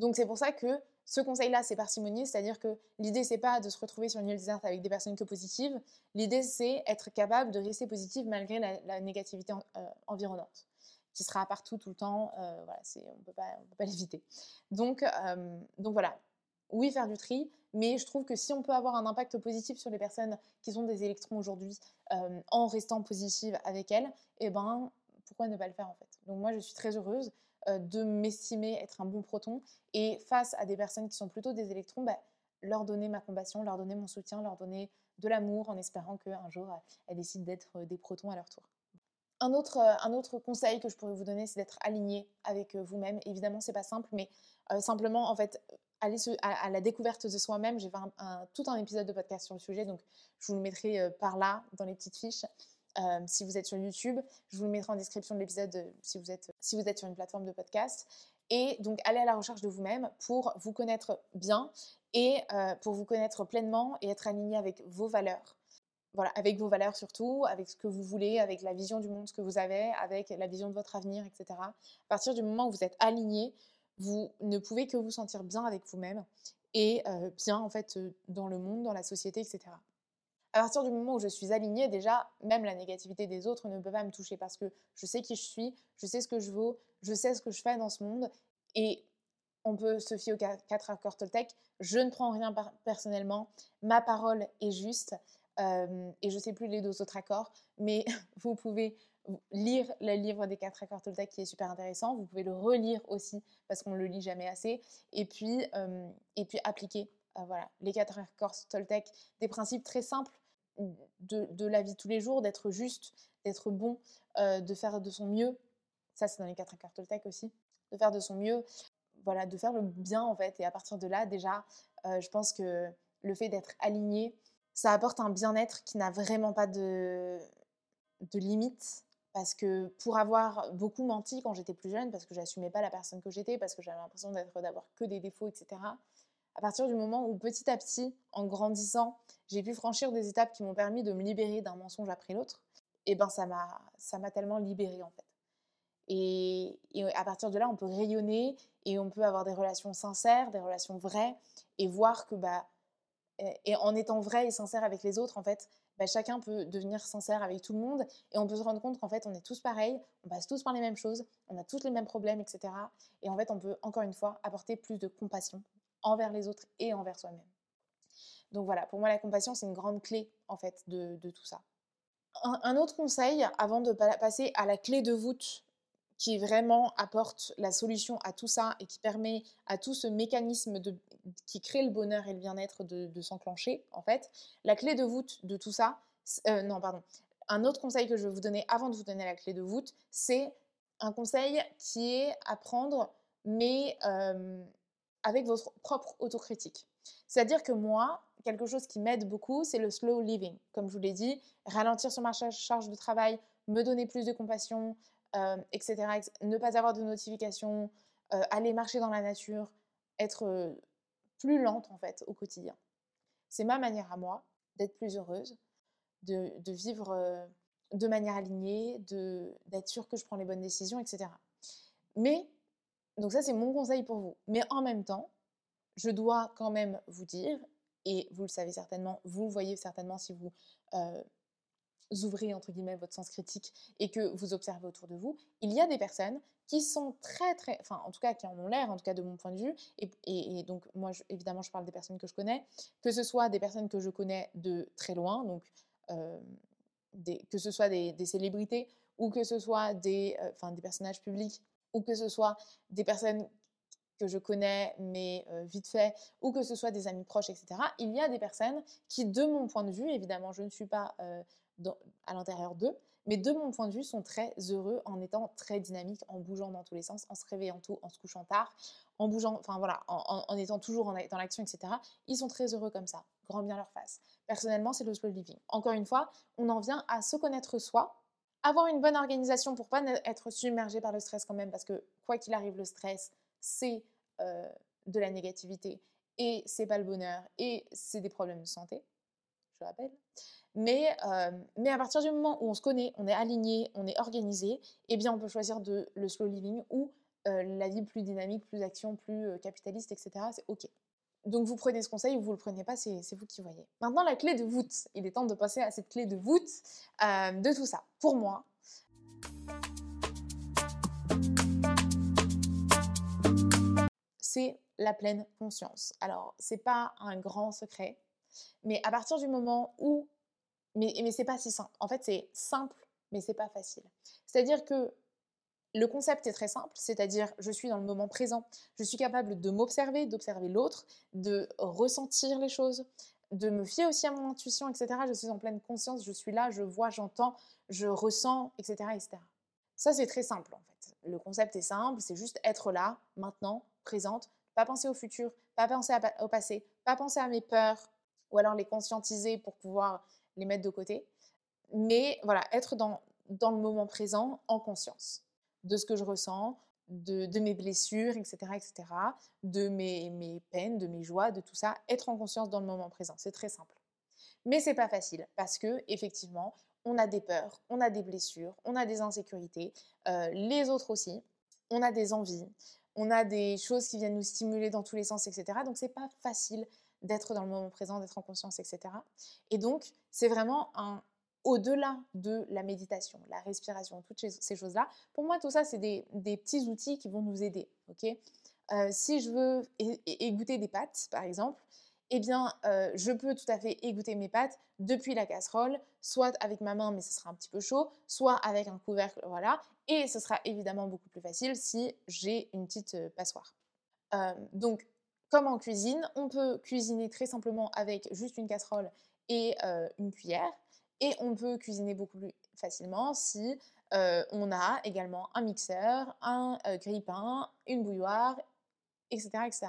Donc c'est pour ça que ce conseil-là, c'est parcimonie, c'est-à-dire que l'idée, c'est pas de se retrouver sur une île déserte avec des personnes que positives, l'idée, c'est être capable de rester positive malgré la, négativité euh, environnante qui sera partout tout le temps, euh, voilà, on ne peut pas l'éviter. Donc, donc voilà, oui, faire du tri, mais je trouve que si on peut avoir un impact positif sur les personnes qui sont des électrons aujourd'hui euh, en restant positive avec elles, eh ben, pourquoi ne pas le faire en fait? Donc moi, je suis très heureuse euh, de m'estimer être un bon proton et face à des personnes qui sont plutôt des électrons, bah, leur donner ma compassion, leur donner mon soutien, leur donner de l'amour en espérant qu'un jour, elles décident d'être euh, des protons à leur tour. Un autre, un autre conseil que je pourrais vous donner, c'est d'être aligné avec vous-même. Évidemment, c'est pas simple, mais simplement, en fait, aller à, la découverte de soi-même. J'ai fait un, tout un épisode de podcast sur le sujet, donc je vous le mettrai euh, par là dans les petites fiches. Euh, si vous êtes sur YouTube, je vous le mettrai en description de l'épisode euh, si, vous êtes, si vous êtes sur une plateforme de podcast. Et donc, allez à la recherche de vous-même pour vous connaître bien et pour vous connaître pleinement et être aligné avec vos valeurs. Voilà, avec vos valeurs surtout, avec ce que vous voulez, avec la vision du monde que vous avez, avec la vision de votre avenir, etc. À partir du moment où vous êtes aligné, vous ne pouvez que vous sentir bien avec vous-même et bien en fait dans le monde, dans la société, etc. À partir du moment où je suis alignée, déjà, même la négativité des autres ne peut pas me toucher parce que je sais qui je suis, je sais ce que je vaux, je sais ce que je fais dans ce monde et on peut se fier aux quatre accords Toltec. Je ne prends rien personnellement, ma parole est juste et je ne sais plus les deux autres accords, mais vous pouvez lire le livre des quatre accords Toltec qui est super intéressant. Vous pouvez le relire aussi parce qu'on ne le lit jamais assez. Et puis, et puis appliquer euh, voilà, les quatre accords Toltec, des principes très simples de, de la vie de tous les jours, d'être juste, d'être bon, euh, de faire de son mieux. Ça, c'est dans les quatre accords Toltec aussi. De faire de son mieux, voilà, de faire le bien en fait. Et à partir de là, déjà, euh, je pense que le fait d'être aligné, ça apporte un bien-être qui n'a vraiment pas de, de limite parce que pour avoir beaucoup menti quand j'étais plus jeune, parce que j'assumais pas la personne que j'étais, parce que j'avais l'impression d'être d'avoir que des défauts, etc. À partir du moment où petit à petit, en grandissant, j'ai pu franchir des étapes qui m'ont permis de me libérer d'un mensonge après l'autre, et ben ça m'a tellement libérée en fait. Et, à partir de là, on peut rayonner et on peut avoir des relations sincères, des relations vraies, et voir que bah et en étant vrai et sincère avec les autres, en fait, bah, chacun peut devenir sincère avec tout le monde et on peut se rendre compte qu'en fait, on est tous pareils, on passe tous par les mêmes choses, on a tous les mêmes problèmes, etc. Et en fait, on peut encore une fois apporter plus de compassion envers les autres et envers soi-même. Donc voilà, pour moi, la compassion, c'est une grande clé en fait de, tout ça. Un, autre conseil, avant de passer à la clé de voûte qui vraiment apporte la solution à tout ça et qui permet à tout ce mécanisme qui crée le bonheur et le bien-être de, s'enclencher, en fait, la clé de voûte de tout ça, euh, non, pardon, un autre conseil que je vais vous donner avant de vous donner la clé de voûte, c'est un conseil qui est à prendre, mais euh, avec votre propre autocritique. C'est-à-dire que moi, quelque chose qui m'aide beaucoup, c'est le slow living. Comme je vous l'ai dit, ralentir sur ma charge de travail, me donner plus de compassion, euh, etc., Ne pas avoir de notifications, euh, aller marcher dans la nature, être euh, plus lente en fait au quotidien. C'est ma manière à moi d'être plus heureuse, de, vivre de manière alignée, d'être sûre que je prends les bonnes décisions, etc. Mais, donc ça c'est mon conseil pour vous. Mais en même temps, je dois quand même vous dire, et vous le savez certainement, vous le voyez certainement si vous ouvrez entre guillemets votre sens critique et que vous observez autour de vous, il y a des personnes qui sont très très, enfin en tout cas qui en ont l'air, en tout cas de mon point de vue, et, donc moi évidemment je parle des personnes que je connais, que ce soit des personnes que je connais de très loin, donc euh, que ce soit des, célébrités ou que ce soit des, euh, personnages publics ou que ce soit des personnes que je connais mais vite fait, ou que ce soit des amis proches, etc. Il y a des personnes qui, de mon point de vue, évidemment, je ne suis pas à l'intérieur d'eux, mais de mon point de vue, sont très heureux en étant très dynamiques, en bougeant dans tous les sens, en se réveillant tôt, en se couchant tard, en bougeant, enfin voilà, en, étant toujours dans l'action, etc. Ils sont très heureux comme ça, grand bien leur face. Personnellement, c'est le slow living. Encore une fois, on en vient à se connaître soi, avoir une bonne organisation pour pas être submergé par le stress quand même, parce que quoi qu'il arrive, le stress, c'est euh, de la négativité et c'est pas le bonheur et c'est des problèmes de santé, je rappelle. Mais, euh, mais à partir du moment où on se connaît, on est aligné, on est organisé, eh bien on peut choisir de, le slow living ou euh, la vie plus dynamique, plus action, plus capitaliste, etc. C'est OK. Donc vous prenez ce conseil ou vous ne le prenez pas, c'est vous qui voyez. Maintenant, la clé de voûte. Il est temps de passer à cette clé de voûte de tout ça. Pour moi, c'est la pleine conscience. Alors, c'est pas un grand secret, mais à partir du moment où mais, mais c'est pas si simple. En fait, c'est simple, mais c'est pas facile. C'est-à-dire que le concept est très simple, c'est-à-dire je suis dans le moment présent, je suis capable de m'observer, d'observer l'autre, de ressentir les choses, de me fier aussi à mon intuition, etc. Je suis en pleine conscience, je suis là, je vois, j'entends, je ressens, etc. Ça, c'est très simple en fait. Le concept est simple, c'est juste être là, maintenant, présente, pas penser au futur, pas penser au passé, pas penser à mes peurs, ou alors les conscientiser pour pouvoir les mettre de côté. Mais voilà, être dans le moment présent en conscience de ce que je ressens, de, mes blessures, etc., etc., de mes, mes, peines, de mes joies, de tout ça, être en conscience dans le moment présent. C'est très simple. Mais c'est pas facile parce que effectivement, on a des peurs, on a des blessures, on a des insécurités, euh, les autres aussi, on a des envies, on a des choses qui viennent nous stimuler dans tous les sens, etc. Donc c'est pas facile d'être dans le moment présent, d'être en conscience, etc. Et donc, c'est vraiment un au-delà de la méditation, la respiration, toutes ces choses-là. Pour moi, tout ça, c'est des, petits outils qui vont nous aider. euh, si je veux égoutter des pâtes, par exemple, eh bien, euh, je peux tout à fait égoutter mes pâtes depuis la casserole, soit avec ma main, mais ce sera un petit peu chaud, soit avec un couvercle, voilà. Et ce sera évidemment beaucoup plus facile si j'ai une petite euh, passoire. donc, comme en cuisine, on peut cuisiner très simplement avec juste une casserole et une cuillère. Et on peut cuisiner beaucoup plus facilement si euh, on a également un mixeur, un euh, grille-pain, une bouilloire, etc. etc.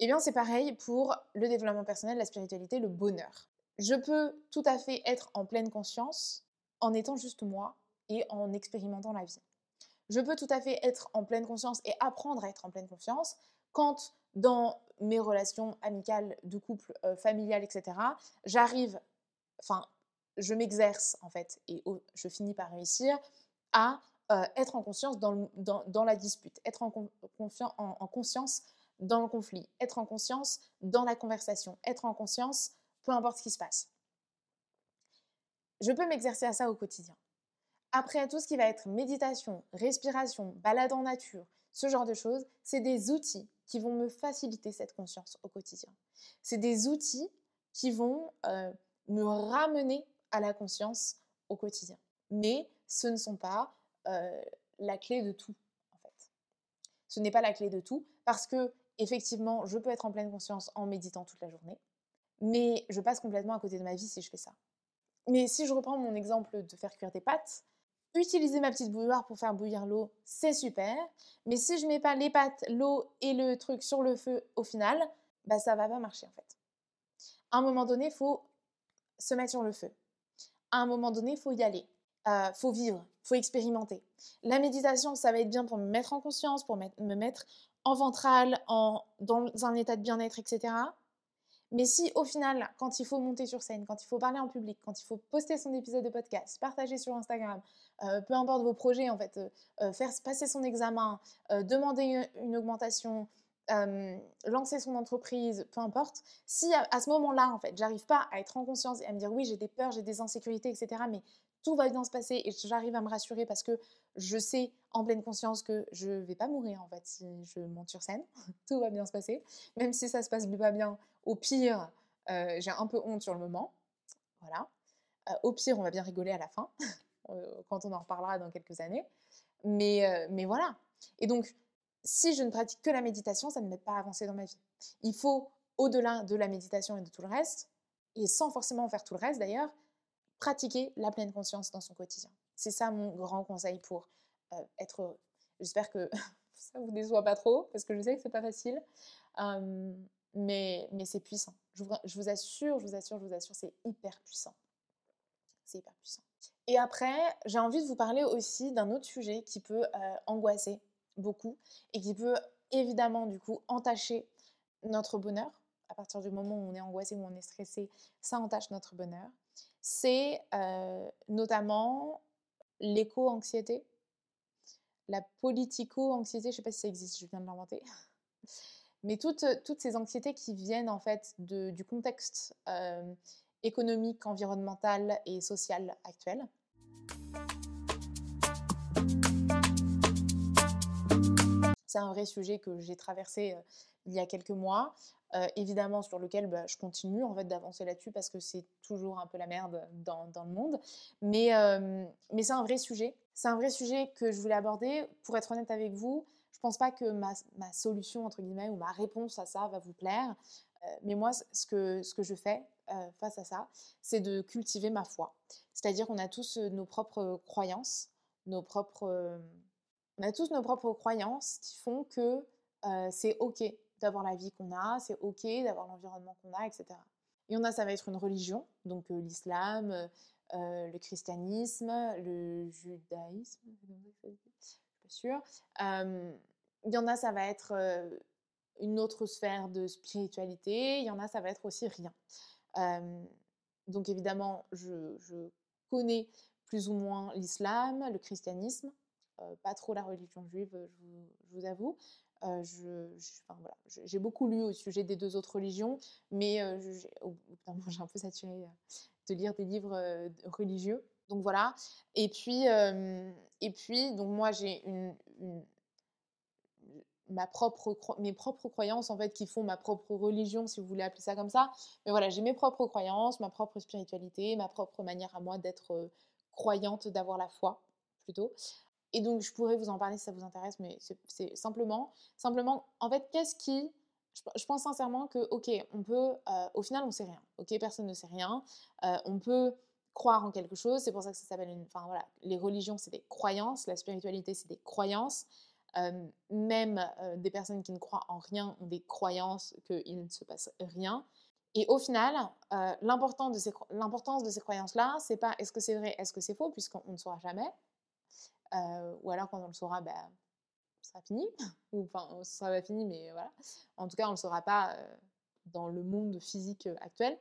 Eh bien, c'est pareil pour le développement personnel, la spiritualité, le bonheur. Je peux tout à fait être en pleine conscience en étant juste moi et en expérimentant la vie. Je peux tout à fait être en pleine conscience et apprendre à être en pleine conscience quand dans mes relations amicales, de couple, euh, familiales, etc., j'arrive, enfin, je m'exerce en fait, et je finis par réussir à euh, être en conscience dans, dans, la dispute, être en, en, conscience dans le conflit, être en conscience dans la conversation, être en conscience peu importe ce qui se passe. Je peux m'exercer à ça au quotidien. Après, tout ce qui va être méditation, respiration, balade en nature, ce genre de choses, c'est des outils qui vont me faciliter cette conscience au quotidien. C'est des outils qui vont euh, me ramener à la conscience au quotidien. Mais ce ne sont pas euh, la clé de tout, en fait. Ce n'est pas la clé de tout parce que, effectivement, je peux être en pleine conscience en méditant toute la journée, mais je passe complètement à côté de ma vie si je fais ça. Mais si je reprends mon exemple de faire cuire des pâtes, utiliser ma petite bouilloire pour faire bouillir l'eau, c'est super. Mais si je mets pas les pâtes, l'eau et le truc sur le feu au final, bah ça va pas marcher en fait. À un moment donné, il faut se mettre sur le feu. À un moment donné, il faut y aller. Euh, faut vivre, faut expérimenter. La méditation, ça va être bien pour me mettre en conscience, pour me mettre en ventrale, en, dans un état de bien-être, etc. Mais si au final, quand il faut monter sur scène, quand il faut parler en public, quand il faut poster son épisode de podcast, partager sur Instagram, euh, peu importe vos projets en fait, euh, faire passer son examen, demander une, augmentation, lancer son entreprise, peu importe, si à, ce moment-là en fait, j'arrive pas à être en conscience et à me dire oui j'ai des peurs, j'ai des insécurités, etc. Mais tout va bien se passer et j'arrive à me rassurer parce que je sais en pleine conscience que je vais pas mourir en fait si je monte sur scène. tout va bien se passer. Même si ça se passe pas bien, au pire, j'ai un peu honte sur le moment. Voilà. Au pire, on va bien rigoler à la fin, quand on en reparlera dans quelques années. Mais, mais voilà. Et donc, si je ne pratique que la méditation, ça ne m'aide pas à avancer dans ma vie. Il faut, au-delà de la méditation et de tout le reste, et sans forcément faire tout le reste d'ailleurs, pratiquer la pleine conscience dans son quotidien. C'est ça mon grand conseil pour être heureux. J'espère que ça vous déçoit pas trop, parce que je sais que c'est pas facile mais, mais c'est puissant. Je vous, je vous, assure, je vous assure, je vous assure, c'est hyper puissant. C'est hyper puissant. Et après, j'ai envie de vous parler aussi d'un autre sujet qui peut euh, angoisser beaucoup et qui peut évidemment du coup entacher notre bonheur. À partir du moment où on est angoissé, où on est stressé, ça entache notre bonheur. C'est euh, notamment l'éco-anxiété, la politico-anxiété, je ne sais pas si ça existe, je viens de l'inventer. Mais toutes, toutes ces anxiétés qui viennent en fait du contexte euh, économique, environnemental et social actuel. C'est un vrai sujet que j'ai traversé il y a quelques mois, évidemment sur lequel bah, je continue en fait d'avancer là-dessus parce que c'est toujours un peu la merde dans, le monde. Mais, c'est un vrai sujet. C'est un vrai sujet que je voulais aborder. Pour être honnête avec vous, pense pas que ma, solution, entre guillemets, ou ma réponse à ça va vous plaire. Mais moi, ce que, je fais face à ça, c'est de cultiver ma foi. C'est-à-dire qu'on a tous nos propres croyances, nos propres... on a tous nos propres croyances qui font que c'est OK d'avoir la vie qu'on a, c'est OK d'avoir l'environnement qu'on a, etc. Il y en a, ça va être une religion, donc l'islam, le christianisme, le judaïsme, je suis pas sûre. Il y en a, ça va être une autre sphère de spiritualité. Il y en a, ça va être aussi rien. donc évidemment, je, connais plus ou moins l'islam, le christianisme, pas trop la religion juive, je vous, avoue. j'ai beaucoup lu au sujet des deux autres religions, mais j'ai un peu saturé de lire des livres religieux. Donc voilà. Et puis, et puis donc moi j'ai une, propre, mes propres croyances en fait qui font ma propre religion si vous voulez appeler ça comme ça. Mais voilà, j'ai mes propres croyances, ma propre spiritualité, ma propre manière à moi d'être croyante, d'avoir la foi plutôt. Et donc je pourrais vous en parler si ça vous intéresse, mais c'est simplement, simplement, en fait, qu'est-ce qui, je, pense sincèrement que, ok, on peut, au final, on sait rien, ok, personne ne sait rien, on peut croire en quelque chose, c'est pour ça que ça s'appelle une, enfin voilà, les religions c'est des croyances, la spiritualité c'est des croyances, même des personnes qui ne croient en rien ont des croyances qu'il ne se passe rien. Et au final, l'importance de ces, ces croyances-là, c'est pas est-ce que c'est vrai, est-ce que c'est faux, puisqu'on ne saura jamais. Ou alors quand on le saura, ben, ce sera fini. ou enfin, ce sera pas fini, mais voilà. En tout cas, on ne le saura pas dans le monde physique actuel.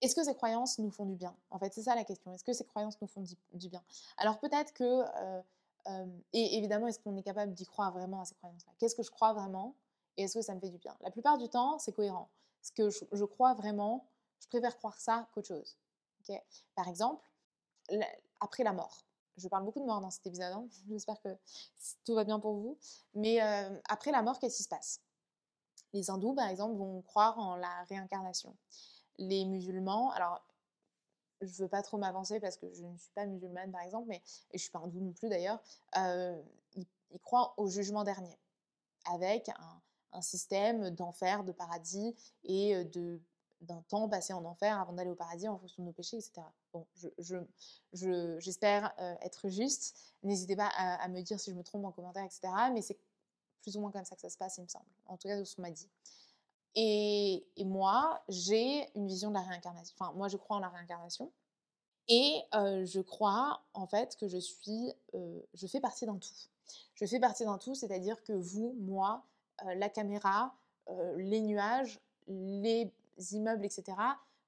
Est-ce que ces croyances nous font du bien? En fait, c'est ça la question. Est-ce que ces croyances nous font du bien? Alors peut-être que et évidemment, est-ce qu'on est capable d'y croire vraiment à ces croyances-là? Qu'est-ce que je crois vraiment? Et est-ce que ça me fait du bien? La plupart du temps, c'est cohérent. Parce que je, crois vraiment, je préfère croire ça qu'autre chose. Par exemple, après la mort. Je parle beaucoup de mort dans cet épisode, hein. j'espère que tout va bien pour vous. Mais euh, après la mort, qu'est-ce qui se passe? Les hindous, par exemple, vont croire en la réincarnation. Les musulmans, alors je ne veux pas trop m'avancer parce que je ne suis pas musulmane par exemple, mais et je ne suis pas hindoue non plus d'ailleurs, euh, ils, croient au jugement dernier, avec un, système d'enfer, de paradis et de d'un temps passé en enfer avant d'aller au paradis en fonction de nos péchés, etc. Bon, j'espère je, je, euh, être juste. N'hésitez pas à, me dire si je me trompe en commentaire, etc. Mais c'est plus ou moins comme ça que ça se passe, il me semble. En tout cas, de ce qu'on m'a dit. Et, moi, j'ai une vision de la réincarnation. Enfin, moi, je crois en la réincarnation. Et je crois, en fait, que je suis... je fais partie d'un tout. Je fais partie d'un tout, c'est-à-dire que vous, moi, la caméra, les nuages, les immeubles, etc.,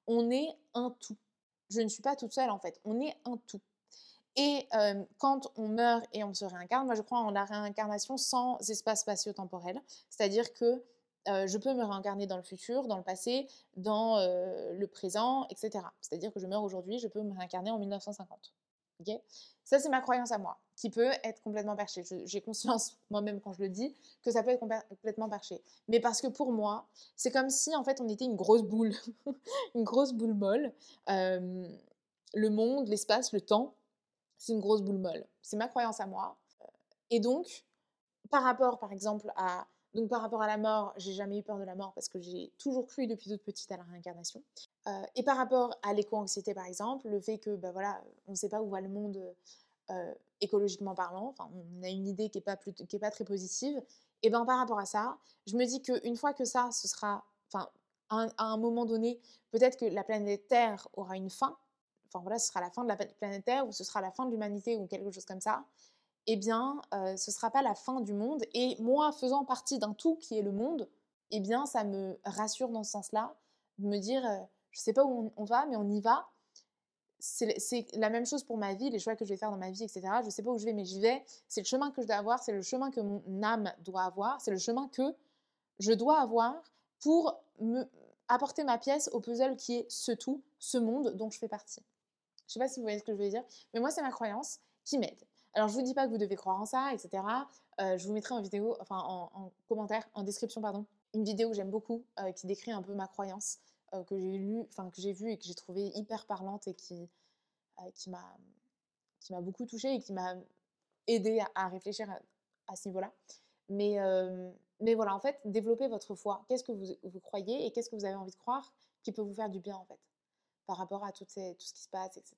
on est un tout. Je ne suis pas toute seule, en fait. On est un tout. Et quand on meurt et on se réincarne, moi je crois en la réincarnation sans espace spatio-temporel. C'est-à-dire que je peux me réincarner dans le futur, dans le passé, dans le présent, etc. C'est-à-dire que je meurs aujourd'hui, je peux me réincarner en 1950. Ça, c'est ma croyance à moi, qui peut être complètement perchée. J'ai conscience, moi-même, quand je le dis, que ça peut être complètement perché. Mais parce que pour moi, c'est comme si, en fait, on était une grosse boule, une grosse boule molle. le monde, l'espace, le temps, c'est une grosse boule molle. C'est ma croyance à moi. Et donc, par rapport, par exemple, à donc par rapport à la mort, j'ai jamais eu peur de la mort parce que j'ai toujours cru depuis toute petite à la réincarnation. Et par rapport à l'éco-anxiété par exemple, le fait que bah voilà, on ne sait pas où va le monde écologiquement parlant, enfin on a une idée qui n'est pas, pas très positive, et ben par rapport à ça, je me dis qu'une fois que ça, ce sera, enfin à un moment donné, peut-être que la planète Terre aura une fin, enfin voilà, ce sera la fin de la planète Terre ou ce sera la fin de l'humanité ou quelque chose comme ça, eh bien, ce ne sera pas la fin du monde. Et moi, faisant partie d'un tout qui est le monde, eh bien, ça me rassure dans ce sens-là, de me dire, je sais pas où on, va, mais on y va. C'est la même chose pour ma vie, les choix que je vais faire dans ma vie, etc. Je ne sais pas où je vais, mais j'y vais. C'est le chemin que je dois avoir, c'est le chemin que mon âme doit avoir, c'est le chemin que je dois avoir pour apporter ma pièce au puzzle qui est ce tout, ce monde dont je fais partie. Je sais pas si vous voyez ce que je veux dire, mais moi, c'est ma croyance qui m'aide. Alors, je vous dis pas que vous devez croire en ça, etc. Euh, je vous mettrai en vidéo, enfin en, commentaire, en description, pardon, une vidéo que j'aime beaucoup euh, qui décrit un peu ma croyance euh, que j'ai lu, enfin que j'ai vue et que j'ai trouvée hyper parlante et qui m'a qui m'a beaucoup touchée et qui m'a aidé à, réfléchir à, ce niveau-là. Mais mais voilà, en fait, développez votre foi. Qu'est-ce que vous, vous croyez et qu'est-ce que vous avez envie de croire qui peut vous faire du bien en fait, par rapport à tout ce qui se passe, etc.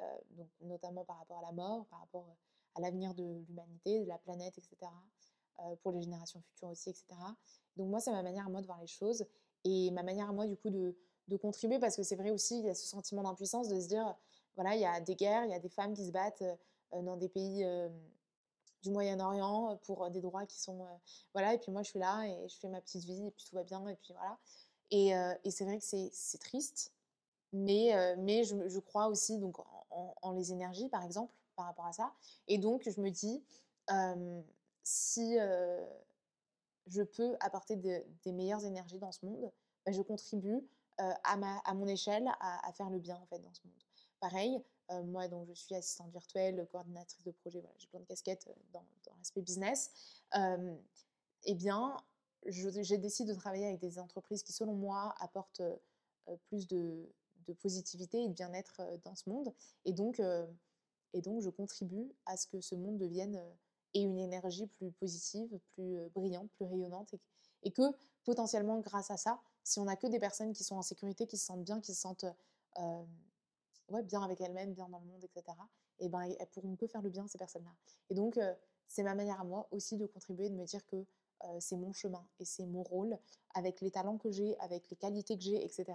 Euh, donc notamment par rapport à la mort, par rapport euh, à l'avenir de l'humanité, de la planète, etc. Euh, pour les générations futures aussi, etc. Donc moi, c'est ma manière moi de voir les choses et ma manière à moi, du coup, de, contribuer parce que c'est vrai aussi, il y a ce sentiment d'impuissance de se dire, voilà, il y a des guerres, il y a des femmes qui se battent dans des pays du Moyen-Orient pour des droits qui sont voilà et puis moi je suis là et je fais ma petite vie et puis tout va bien et puis voilà et, c'est vrai que c'est triste mais, mais je, je, crois aussi donc en, les énergies, par exemple, par rapport à ça. Et donc, je me dis, si je peux apporter des meilleures énergies dans ce monde, bah, je contribue à, ma, à mon échelle à, faire le bien, en fait, dans ce monde. Pareil, moi, donc, je suis assistante virtuelle, coordinatrice de projet, j'ai plein de casquettes dans, dans l'aspect business. eh bien, j'ai décidé de travailler avec des entreprises qui, selon moi, apportent plus de, de positivité et de bien-être dans ce monde. Et donc, et donc, je contribue à ce que ce monde devienne une énergie plus positive, plus brillante, plus rayonnante. Et, que potentiellement, grâce à ça, si on n'a que des personnes qui sont en sécurité, qui se sentent bien, qui se sentent ouais, bien avec elles-mêmes, bien dans le monde, etc., et ben, elles pourront que faire le bien, ces personnes-là. Et donc, c'est ma manière à moi aussi de contribuer, de me dire que c'est mon chemin et c'est mon rôle, avec les talents que j'ai, avec les qualités que j'ai, etc.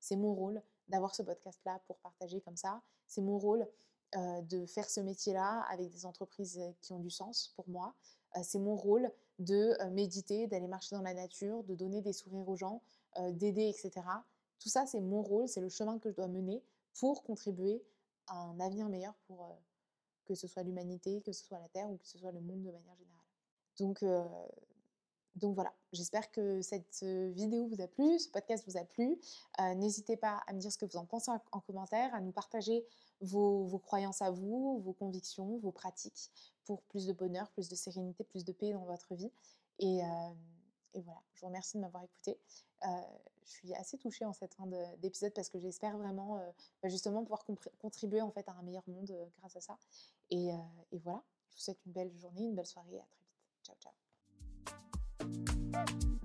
C'est mon rôle d'avoir ce podcast-là pour partager comme ça. C'est mon rôle de faire ce métier-là avec des entreprises qui ont du sens pour moi. c'est mon rôle de méditer, d'aller marcher dans la nature, de donner des sourires aux gens, d'aider, etc. Tout ça, c'est mon rôle, c'est le chemin que je dois mener pour contribuer à un avenir meilleur pour que ce soit l'humanité, que ce soit la Terre ou que ce soit le monde de manière générale. Donc, Donc voilà, j'espère que cette vidéo vous a plu, ce podcast vous a plu. N'hésitez pas à me dire ce que vous en pensez en, commentaire, à nous partager vos, croyances à vous, vos convictions, vos pratiques pour plus de bonheur, plus de sérénité, plus de paix dans votre vie. Et, voilà, je vous remercie de m'avoir écouté. je suis assez touchée en cette fin d'épisode parce que j'espère vraiment bah, justement pouvoir contribuer en fait à un meilleur monde grâce à ça. Et, et voilà, je vous souhaite une belle journée, une belle soirée et à très vite. Ciao, ciao. Thank you.